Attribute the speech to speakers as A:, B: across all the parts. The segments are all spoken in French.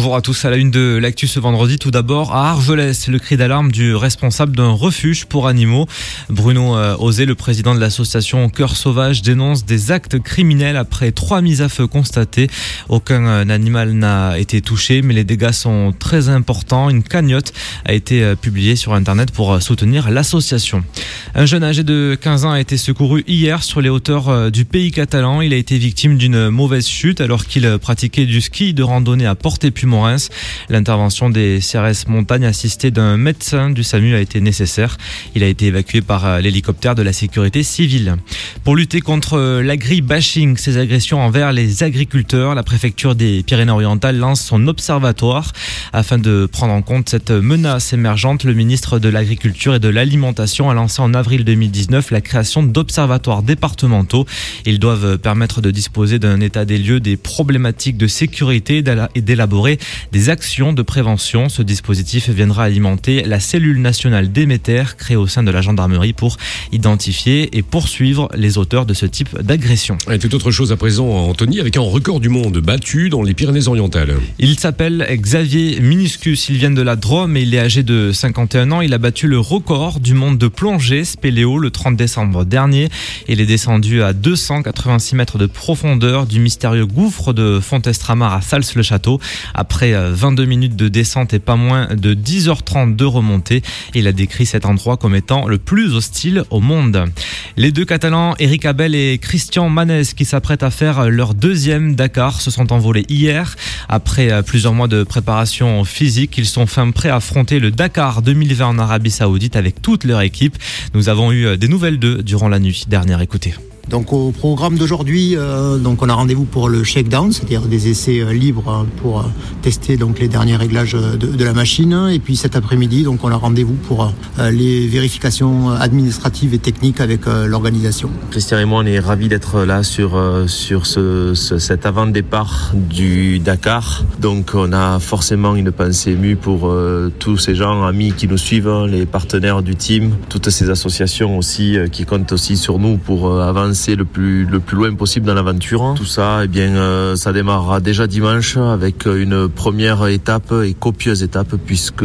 A: Bonjour à tous à la une de l'actu ce vendredi. Tout d'abord à Argelès, le cri d'alarme du responsable d'un refuge pour animaux. Bruno euh, Osé, le président de l'association Cœur Sauvage, dénonce des actes criminels après trois mises à feu constatées. Aucun euh, animal n'a été touché, mais les dégâts sont très importants. Une cagnotte a été euh, publiée sur Internet pour soutenir l'association. Un jeune âgé de 15 ans a été secouru hier sur les hauteurs du pays catalan. Il a été victime d'une mauvaise chute alors qu'il pratiquait du ski de randonnée à Porte L'intervention des CRS Montagne assistée d'un médecin du SAMU a été nécessaire. Il a été évacué par euh, l'hélicoptère de la sécurité civile. Pour lutter contre euh, l'agri-bashing, ces agressions envers les agriculteurs, la préfecture des Pyrénées-Orientales lance son observatoire afin de prendre en compte cette menace émergente. Le ministre de l'Agriculture et de l'Alimentation a lancé en avril 2019 la création d'observatoires départementaux. Ils doivent permettre de disposer d'un état des lieux des problématiques de sécurité et d'élaborer des actions de prévention. Ce dispositif viendra alimenter la cellule nationale Déméter créée au sein de la gendarmerie pour identifier et poursuivre les auteurs de ce type d'agression.
B: Et tout autre chose à présent, Anthony, avec un record du monde battu dans les Pyrénées-Orientales.
A: Il s'appelle Xavier Minuscus. Il vient de la Drôme et il est âgé de 51 ans. Il a battu le record du monde de plongée Spéléo le 30 décembre dernier. Il est descendu à 286 mètres de profondeur du mystérieux gouffre de Fontestramar à Sals-le-Château. Après 22 euh, minutes de descente et pas moins de 10h30 de remontée, il a décrit cet endroit comme étant le plus hostile au monde. Les deux Catalans, Eric Abel et Christian Manez, qui s'apprêtent à faire leur deuxième Dakar, se sont envolés hier. Après euh, plusieurs mois de préparation physique, ils sont fin prêts à affronter le Dakar 2020 en Arabie Saoudite avec toute leur équipe. Nous avons eu euh, des nouvelles d'eux durant la nuit dernière. Écoutez.
C: Donc au programme d'aujourd'hui, euh, on a rendez-vous pour le shakedown, c'est-à-dire des essais euh, libres hein, pour euh, tester donc les derniers réglages de, la machine. Et puis cet après-midi, on a rendez-vous pour les vérifications administratives et techniques avec l'organisation.
D: Christian et moi, on est ravis d'être là sur sur ce, cet avant-départ du Dakar. Donc on a forcément une pensée émue pour tous ces gens, amis qui nous suivent, hein, les partenaires du team, toutes ces associations aussi qui comptent aussi sur nous pour avancer le plus, le plus loin possible dans l'aventure. Tout ça, eh bien, euh, ça démarrera déjà dimanche avec une première étape et copieuse étape puisque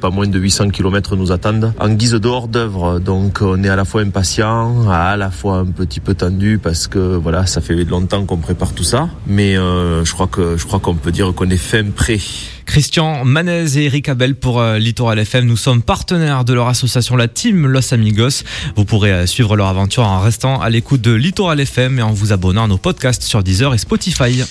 D: pas moins de 800 km nous attendent en guise de hors d'œuvre. Donc, on est à la fois impatient, à la fois un petit peu tendu parce que voilà, ça fait longtemps qu'on prépare tout ça. Mais euh, je crois je crois qu'on peut dire qu'on est fin prêt.
A: Christian Manez et Eric Abel pour euh, Littoral FM. Nous sommes partenaires de leur association, la Team Los Amigos. Vous pourrez euh, suivre leur aventure en restant à l'écoute de Littoral FM et en vous abonnant à nos podcasts sur Deezer et Spotify.